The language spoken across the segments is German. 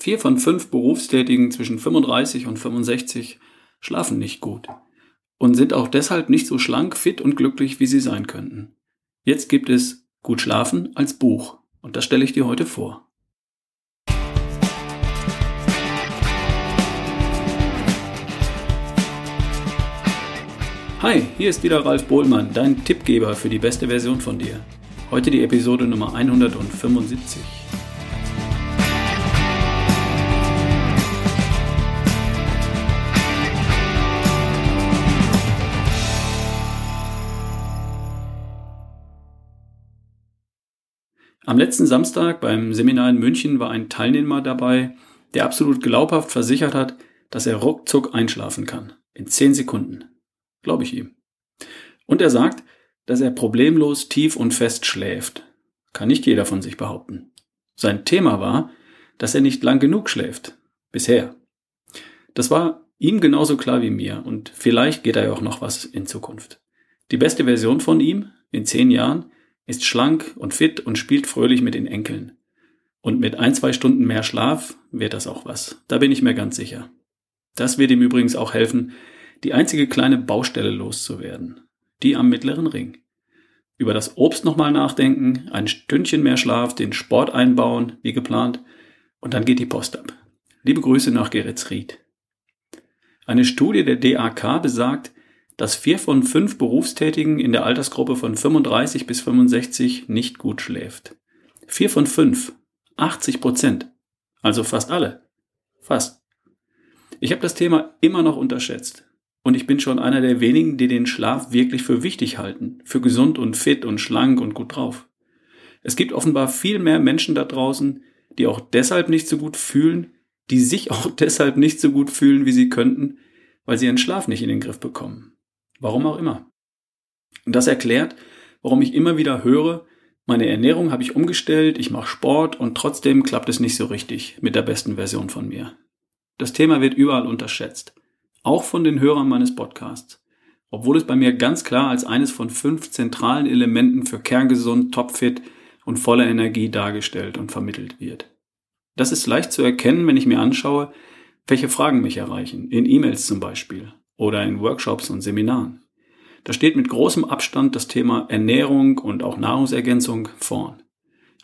Vier von fünf Berufstätigen zwischen 35 und 65 schlafen nicht gut und sind auch deshalb nicht so schlank, fit und glücklich, wie sie sein könnten. Jetzt gibt es Gut Schlafen als Buch und das stelle ich dir heute vor. Hi, hier ist wieder Ralf Bohlmann, dein Tippgeber für die beste Version von dir. Heute die Episode Nummer 175. Am letzten Samstag beim Seminar in München war ein Teilnehmer dabei, der absolut glaubhaft versichert hat, dass er ruckzuck einschlafen kann. In zehn Sekunden. Glaube ich ihm. Und er sagt, dass er problemlos tief und fest schläft. Kann nicht jeder von sich behaupten. Sein Thema war, dass er nicht lang genug schläft. Bisher. Das war ihm genauso klar wie mir und vielleicht geht da ja auch noch was in Zukunft. Die beste Version von ihm in zehn Jahren ist schlank und fit und spielt fröhlich mit den Enkeln. Und mit ein, zwei Stunden mehr Schlaf wird das auch was. Da bin ich mir ganz sicher. Das wird ihm übrigens auch helfen, die einzige kleine Baustelle loszuwerden. Die am mittleren Ring. Über das Obst nochmal nachdenken, ein Stündchen mehr Schlaf, den Sport einbauen, wie geplant, und dann geht die Post ab. Liebe Grüße nach Geretsried. Eine Studie der DAK besagt, dass vier von fünf Berufstätigen in der Altersgruppe von 35 bis 65 nicht gut schläft. Vier von fünf. 80 Prozent. Also fast alle. Fast. Ich habe das Thema immer noch unterschätzt. Und ich bin schon einer der wenigen, die den Schlaf wirklich für wichtig halten. Für gesund und fit und schlank und gut drauf. Es gibt offenbar viel mehr Menschen da draußen, die auch deshalb nicht so gut fühlen, die sich auch deshalb nicht so gut fühlen, wie sie könnten, weil sie ihren Schlaf nicht in den Griff bekommen. Warum auch immer. Und das erklärt, warum ich immer wieder höre, meine Ernährung habe ich umgestellt, ich mache Sport und trotzdem klappt es nicht so richtig mit der besten Version von mir. Das Thema wird überall unterschätzt, auch von den Hörern meines Podcasts, obwohl es bei mir ganz klar als eines von fünf zentralen Elementen für kerngesund, topfit und voller Energie dargestellt und vermittelt wird. Das ist leicht zu erkennen, wenn ich mir anschaue, welche Fragen mich erreichen, in E-Mails zum Beispiel, oder in Workshops und Seminaren. Da steht mit großem Abstand das Thema Ernährung und auch Nahrungsergänzung vorn.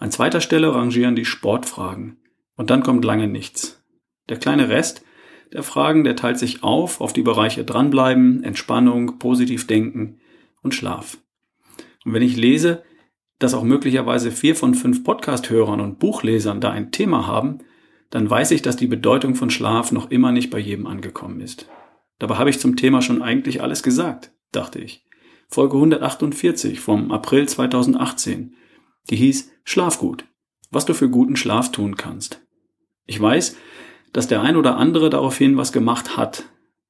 An zweiter Stelle rangieren die Sportfragen. Und dann kommt lange nichts. Der kleine Rest der Fragen, der teilt sich auf auf die Bereiche dranbleiben, Entspannung, positiv denken und Schlaf. Und wenn ich lese, dass auch möglicherweise vier von fünf Podcast-Hörern und Buchlesern da ein Thema haben, dann weiß ich, dass die Bedeutung von Schlaf noch immer nicht bei jedem angekommen ist. Dabei habe ich zum Thema schon eigentlich alles gesagt, dachte ich. Folge 148 vom April 2018. Die hieß Schlaf gut. Was du für guten Schlaf tun kannst. Ich weiß, dass der ein oder andere daraufhin was gemacht hat,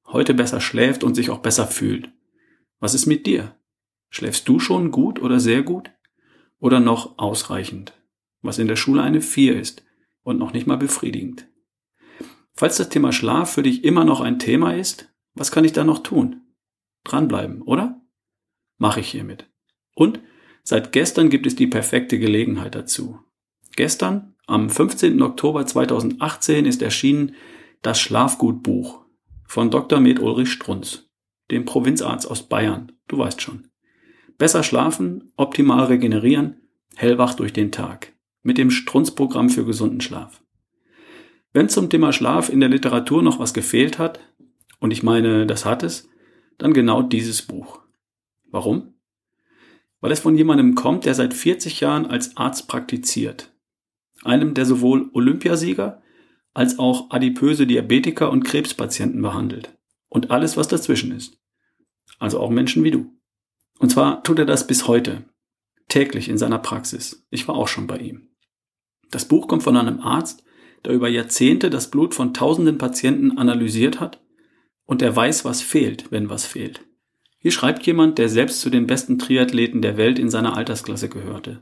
heute besser schläft und sich auch besser fühlt. Was ist mit dir? Schläfst du schon gut oder sehr gut? Oder noch ausreichend? Was in der Schule eine 4 ist und noch nicht mal befriedigend. Falls das Thema Schlaf für dich immer noch ein Thema ist, was kann ich da noch tun? Dranbleiben, oder? Mache ich hiermit. Und seit gestern gibt es die perfekte Gelegenheit dazu. Gestern, am 15. Oktober 2018, ist erschienen das Schlafgutbuch von Dr. Med Ulrich Strunz, dem Provinzarzt aus Bayern. Du weißt schon. Besser schlafen, optimal regenerieren, hellwach durch den Tag. Mit dem Strunz-Programm für gesunden Schlaf. Wenn zum Thema Schlaf in der Literatur noch was gefehlt hat, und ich meine, das hat es, dann genau dieses Buch. Warum? Weil es von jemandem kommt, der seit 40 Jahren als Arzt praktiziert. Einem, der sowohl Olympiasieger als auch adipöse Diabetiker und Krebspatienten behandelt. Und alles, was dazwischen ist. Also auch Menschen wie du. Und zwar tut er das bis heute. Täglich in seiner Praxis. Ich war auch schon bei ihm. Das Buch kommt von einem Arzt, der über Jahrzehnte das Blut von tausenden Patienten analysiert hat und er weiß, was fehlt, wenn was fehlt. Hier schreibt jemand, der selbst zu den besten Triathleten der Welt in seiner Altersklasse gehörte,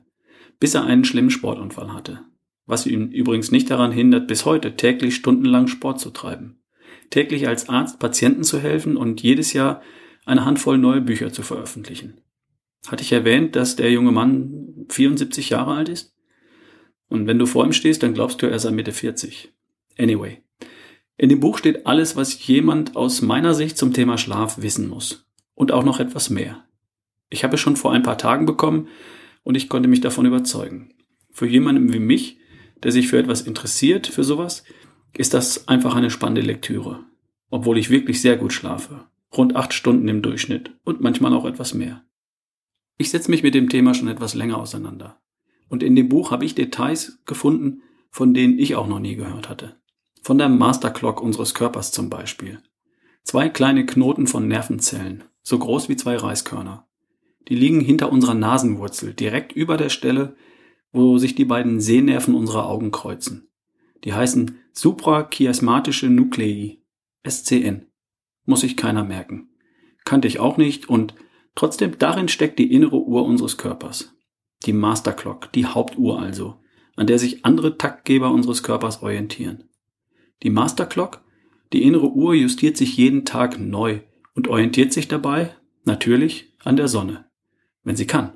bis er einen schlimmen Sportunfall hatte. Was ihn übrigens nicht daran hindert, bis heute täglich stundenlang Sport zu treiben. Täglich als Arzt Patienten zu helfen und jedes Jahr eine Handvoll neue Bücher zu veröffentlichen. Hatte ich erwähnt, dass der junge Mann 74 Jahre alt ist? Und wenn du vor ihm stehst, dann glaubst du, er sei Mitte 40. Anyway. In dem Buch steht alles, was jemand aus meiner Sicht zum Thema Schlaf wissen muss. Und auch noch etwas mehr. Ich habe es schon vor ein paar Tagen bekommen und ich konnte mich davon überzeugen. Für jemanden wie mich, der sich für etwas interessiert, für sowas, ist das einfach eine spannende Lektüre. Obwohl ich wirklich sehr gut schlafe. Rund acht Stunden im Durchschnitt und manchmal auch etwas mehr. Ich setze mich mit dem Thema schon etwas länger auseinander. Und in dem Buch habe ich Details gefunden, von denen ich auch noch nie gehört hatte. Von der Masterclock unseres Körpers zum Beispiel. Zwei kleine Knoten von Nervenzellen, so groß wie zwei Reiskörner. Die liegen hinter unserer Nasenwurzel, direkt über der Stelle, wo sich die beiden Sehnerven unserer Augen kreuzen. Die heißen suprachiasmatische Nuclei, SCN. Muss sich keiner merken. Kannte ich auch nicht und trotzdem darin steckt die innere Uhr unseres Körpers. Die Masterclock, die Hauptuhr also, an der sich andere Taktgeber unseres Körpers orientieren. Die Masterclock, die innere Uhr justiert sich jeden Tag neu und orientiert sich dabei, natürlich, an der Sonne, wenn sie kann.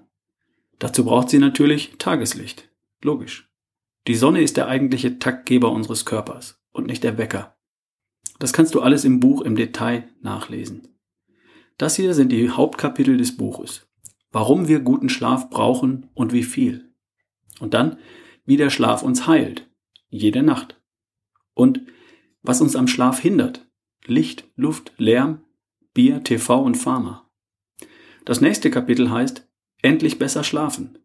Dazu braucht sie natürlich Tageslicht. Logisch. Die Sonne ist der eigentliche Taktgeber unseres Körpers und nicht der Wecker. Das kannst du alles im Buch im Detail nachlesen. Das hier sind die Hauptkapitel des Buches. Warum wir guten Schlaf brauchen und wie viel. Und dann, wie der Schlaf uns heilt. Jede Nacht. Und was uns am Schlaf hindert. Licht, Luft, Lärm, Bier, TV und Pharma. Das nächste Kapitel heißt Endlich besser schlafen.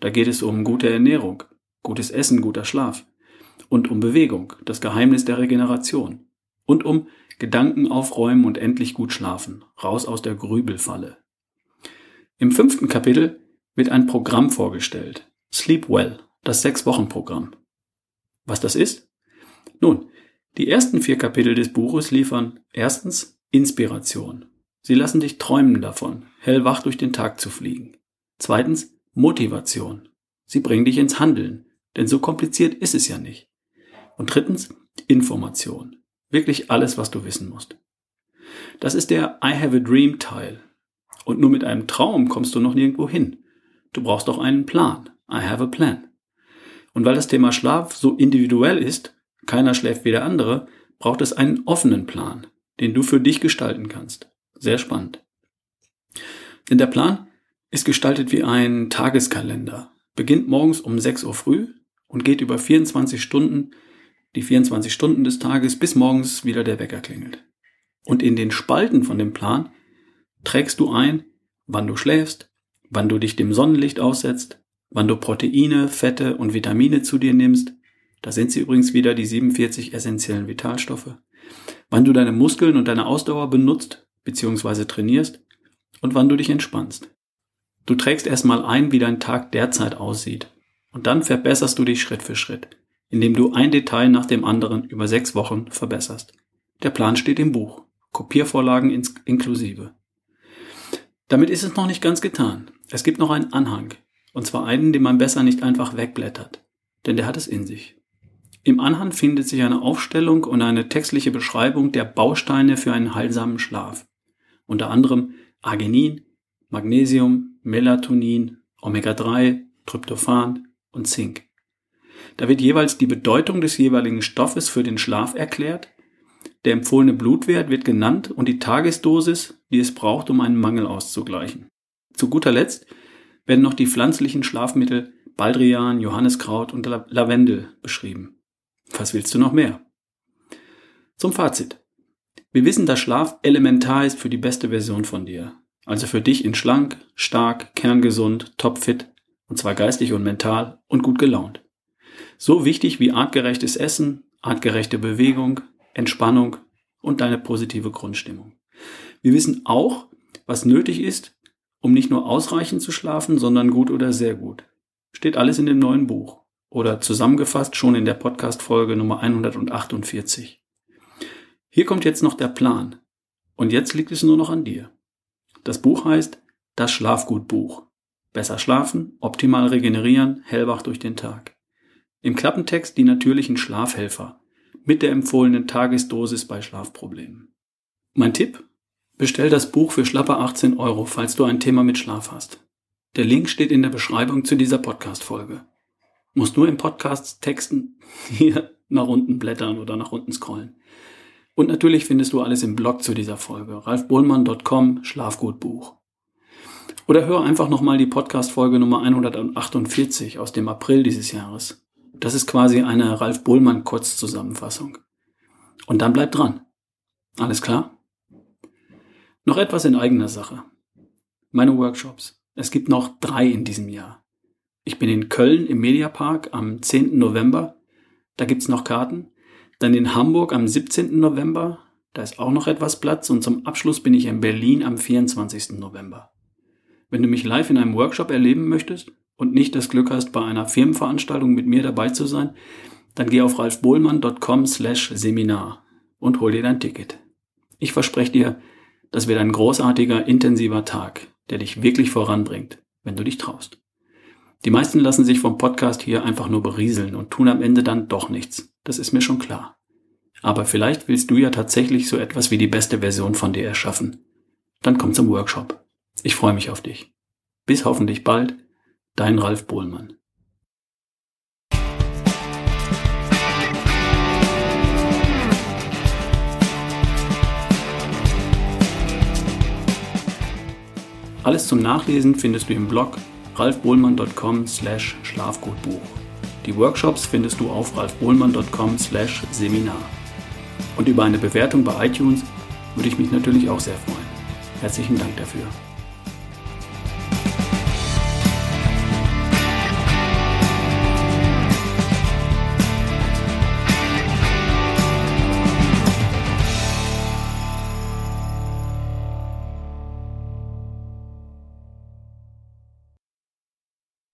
Da geht es um gute Ernährung, gutes Essen, guter Schlaf und um Bewegung, das Geheimnis der Regeneration und um Gedanken aufräumen und endlich gut schlafen, raus aus der Grübelfalle. Im fünften Kapitel wird ein Programm vorgestellt, Sleep Well, das Sechs-Wochen-Programm. Was das ist? Nun, die ersten vier Kapitel des Buches liefern erstens Inspiration. Sie lassen dich träumen davon, hellwach durch den Tag zu fliegen. Zweitens Motivation. Sie bringen dich ins Handeln, denn so kompliziert ist es ja nicht. Und drittens Information. Wirklich alles, was du wissen musst. Das ist der I have a dream Teil. Und nur mit einem Traum kommst du noch nirgendwo hin. Du brauchst auch einen Plan. I have a plan. Und weil das Thema Schlaf so individuell ist, keiner schläft wie der andere, braucht es einen offenen Plan, den du für dich gestalten kannst. Sehr spannend. Denn der Plan ist gestaltet wie ein Tageskalender. Beginnt morgens um 6 Uhr früh und geht über 24 Stunden, die 24 Stunden des Tages, bis morgens wieder der Wecker klingelt. Und in den Spalten von dem Plan trägst du ein, wann du schläfst, wann du dich dem Sonnenlicht aussetzt, wann du Proteine, Fette und Vitamine zu dir nimmst, da sind sie übrigens wieder die 47 essentiellen Vitalstoffe, wann du deine Muskeln und deine Ausdauer benutzt bzw. trainierst und wann du dich entspannst. Du trägst erstmal ein, wie dein Tag derzeit aussieht. Und dann verbesserst du dich Schritt für Schritt, indem du ein Detail nach dem anderen über sechs Wochen verbesserst. Der Plan steht im Buch, Kopiervorlagen inklusive. Damit ist es noch nicht ganz getan. Es gibt noch einen Anhang. Und zwar einen, den man besser nicht einfach wegblättert. Denn der hat es in sich. Im Anhang findet sich eine Aufstellung und eine textliche Beschreibung der Bausteine für einen heilsamen Schlaf. Unter anderem Arginin, Magnesium, Melatonin, Omega-3, Tryptophan und Zink. Da wird jeweils die Bedeutung des jeweiligen Stoffes für den Schlaf erklärt, der empfohlene Blutwert wird genannt und die Tagesdosis, die es braucht, um einen Mangel auszugleichen. Zu guter Letzt werden noch die pflanzlichen Schlafmittel Baldrian, Johanniskraut und Lavendel beschrieben. Was willst du noch mehr? Zum Fazit. Wir wissen, dass Schlaf elementar ist für die beste Version von dir. Also für dich in schlank, stark, kerngesund, topfit, und zwar geistig und mental und gut gelaunt. So wichtig wie artgerechtes Essen, artgerechte Bewegung, Entspannung und deine positive Grundstimmung. Wir wissen auch, was nötig ist, um nicht nur ausreichend zu schlafen, sondern gut oder sehr gut. Steht alles in dem neuen Buch oder zusammengefasst schon in der Podcast-Folge Nummer 148. Hier kommt jetzt noch der Plan. Und jetzt liegt es nur noch an dir. Das Buch heißt Das Schlafgutbuch. Besser schlafen, optimal regenerieren, hellwach durch den Tag. Im Klappentext die natürlichen Schlafhelfer mit der empfohlenen Tagesdosis bei Schlafproblemen. Mein Tipp? Bestell das Buch für schlappe 18 Euro, falls du ein Thema mit Schlaf hast. Der Link steht in der Beschreibung zu dieser Podcast-Folge. Muss nur im Podcast texten? Hier, nach unten blättern oder nach unten scrollen. Und natürlich findest du alles im Blog zu dieser Folge. ralfbohlmann.com Schlafgutbuch. Oder hör einfach nochmal die Podcast-Folge Nummer 148 aus dem April dieses Jahres. Das ist quasi eine Ralf Bohlmann Kurzzusammenfassung. Und dann bleib dran. Alles klar? Noch etwas in eigener Sache. Meine Workshops. Es gibt noch drei in diesem Jahr. Ich bin in Köln im Mediapark am 10. November. Da gibt's noch Karten. Dann in Hamburg am 17. November. Da ist auch noch etwas Platz. Und zum Abschluss bin ich in Berlin am 24. November. Wenn du mich live in einem Workshop erleben möchtest und nicht das Glück hast, bei einer Firmenveranstaltung mit mir dabei zu sein, dann geh auf ralfbohlmann.com slash Seminar und hol dir dein Ticket. Ich verspreche dir, das wird ein großartiger, intensiver Tag, der dich wirklich voranbringt, wenn du dich traust. Die meisten lassen sich vom Podcast hier einfach nur berieseln und tun am Ende dann doch nichts. Das ist mir schon klar. Aber vielleicht willst du ja tatsächlich so etwas wie die beste Version von dir erschaffen. Dann komm zum Workshop. Ich freue mich auf dich. Bis hoffentlich bald, dein Ralf Bohlmann. Alles zum Nachlesen findest du im Blog ralfbohlmann.com slash Schlafgutbuch. Die Workshops findest du auf ralfbohlmann.com slash Seminar. Und über eine Bewertung bei iTunes würde ich mich natürlich auch sehr freuen. Herzlichen Dank dafür.